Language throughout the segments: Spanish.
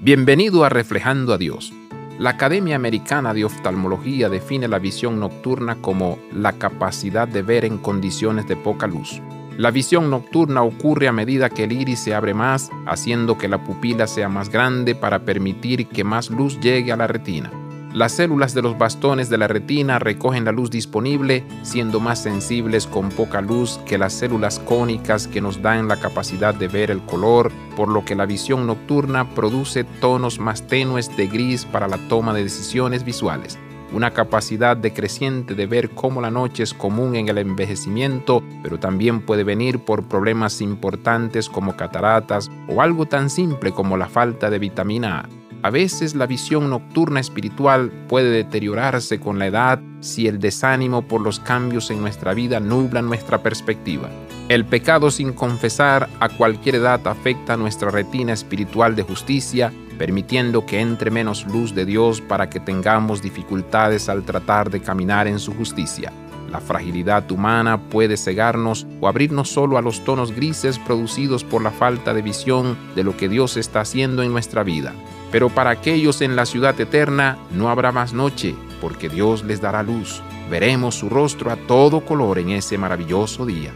Bienvenido a Reflejando a Dios. La Academia Americana de Oftalmología define la visión nocturna como la capacidad de ver en condiciones de poca luz. La visión nocturna ocurre a medida que el iris se abre más, haciendo que la pupila sea más grande para permitir que más luz llegue a la retina. Las células de los bastones de la retina recogen la luz disponible, siendo más sensibles con poca luz que las células cónicas que nos dan la capacidad de ver el color, por lo que la visión nocturna produce tonos más tenues de gris para la toma de decisiones visuales. Una capacidad decreciente de ver cómo la noche es común en el envejecimiento, pero también puede venir por problemas importantes como cataratas o algo tan simple como la falta de vitamina A. A veces la visión nocturna espiritual puede deteriorarse con la edad si el desánimo por los cambios en nuestra vida nubla nuestra perspectiva. El pecado sin confesar a cualquier edad afecta nuestra retina espiritual de justicia, permitiendo que entre menos luz de Dios para que tengamos dificultades al tratar de caminar en su justicia. La fragilidad humana puede cegarnos o abrirnos solo a los tonos grises producidos por la falta de visión de lo que Dios está haciendo en nuestra vida. Pero para aquellos en la ciudad eterna no habrá más noche, porque Dios les dará luz. Veremos su rostro a todo color en ese maravilloso día.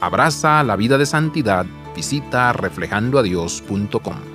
Abraza la vida de santidad. Visita reflejandoadios.com.